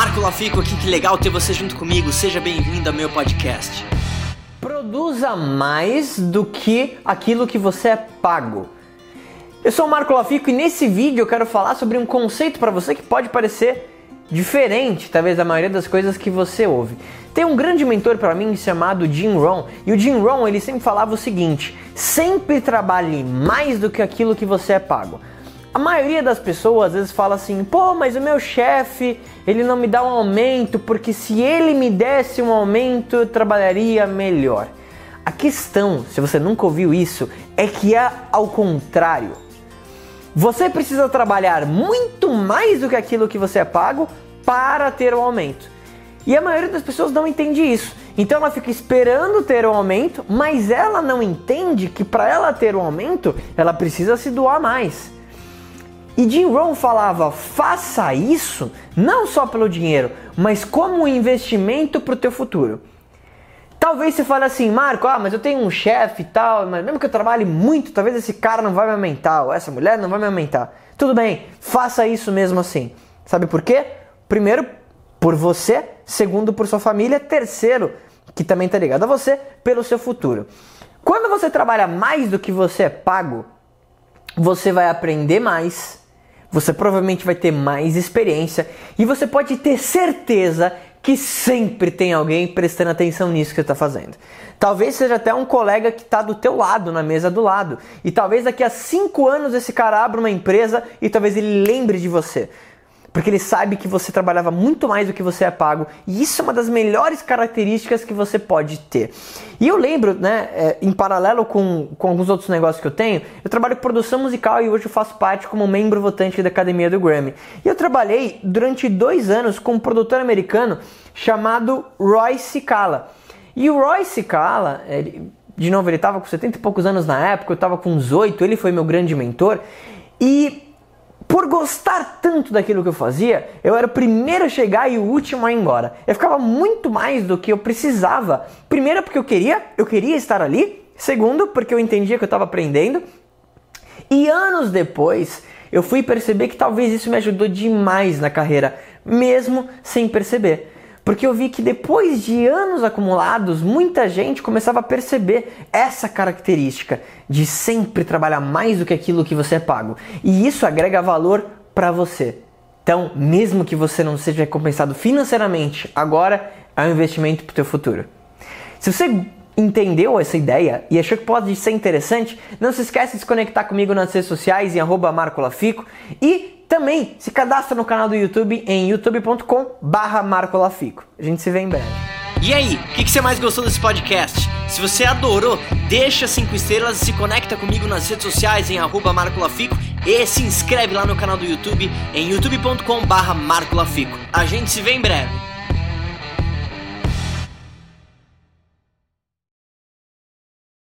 Marco Lafico aqui, que legal ter você junto comigo. Seja bem-vindo ao meu podcast. Produza mais do que aquilo que você é pago. Eu sou o Marco Lafico e nesse vídeo eu quero falar sobre um conceito para você que pode parecer diferente, talvez da maioria das coisas que você ouve. Tem um grande mentor para mim chamado Jim Rohn, e o Jim Rohn ele sempre falava o seguinte: sempre trabalhe mais do que aquilo que você é pago. A maioria das pessoas às vezes fala assim: "Pô, mas o meu chefe, ele não me dá um aumento porque se ele me desse um aumento, eu trabalharia melhor". A questão, se você nunca ouviu isso, é que é ao contrário. Você precisa trabalhar muito mais do que aquilo que você é pago para ter um aumento. E a maioria das pessoas não entende isso. Então ela fica esperando ter um aumento, mas ela não entende que para ela ter um aumento, ela precisa se doar mais. E Jim Rohn falava: faça isso não só pelo dinheiro, mas como um investimento para o teu futuro. Talvez você fale assim, Marco, ah, mas eu tenho um chefe e tal, mas mesmo que eu trabalhe muito, talvez esse cara não vai me aumentar, ou essa mulher não vai me aumentar. Tudo bem, faça isso mesmo assim. Sabe por quê? Primeiro, por você, segundo, por sua família, terceiro, que também está ligado a você, pelo seu futuro. Quando você trabalha mais do que você é pago, você vai aprender mais, você provavelmente vai ter mais experiência e você pode ter certeza que sempre tem alguém prestando atenção nisso que você está fazendo. Talvez seja até um colega que está do teu lado, na mesa do lado. E talvez daqui a cinco anos esse cara abra uma empresa e talvez ele lembre de você porque ele sabe que você trabalhava muito mais do que você é pago, e isso é uma das melhores características que você pode ter. E eu lembro, né, é, em paralelo com, com alguns outros negócios que eu tenho, eu trabalho com produção musical e hoje eu faço parte como membro votante da Academia do Grammy. E eu trabalhei durante dois anos com um produtor americano chamado Roy Cicala. E o Roy Cicala, ele, de novo, ele estava com 70 e poucos anos na época, eu estava com uns 8, ele foi meu grande mentor, e por gostar tanto daquilo que eu fazia, eu era o primeiro a chegar e o último a ir embora. Eu ficava muito mais do que eu precisava. Primeiro porque eu queria, eu queria estar ali. Segundo, porque eu entendia que eu estava aprendendo. E anos depois, eu fui perceber que talvez isso me ajudou demais na carreira, mesmo sem perceber porque eu vi que depois de anos acumulados, muita gente começava a perceber essa característica de sempre trabalhar mais do que aquilo que você é pago. E isso agrega valor para você. Então, mesmo que você não seja recompensado financeiramente, agora é um investimento para o teu futuro. Se você entendeu essa ideia e achou que pode ser interessante, não se esqueça de se conectar comigo nas redes sociais em @marcolafico e também se cadastra no canal do YouTube em youtube.com barra marcolafico. A gente se vê em breve. E aí, o que, que, você mais gostou desse podcast? Se você adorou, deixa 5 estrelas e se conecta comigo nas redes sociais em arroba marcolafico e se inscreve lá no canal do YouTube em youtube.com barra marcolafico. A gente se vê em breve.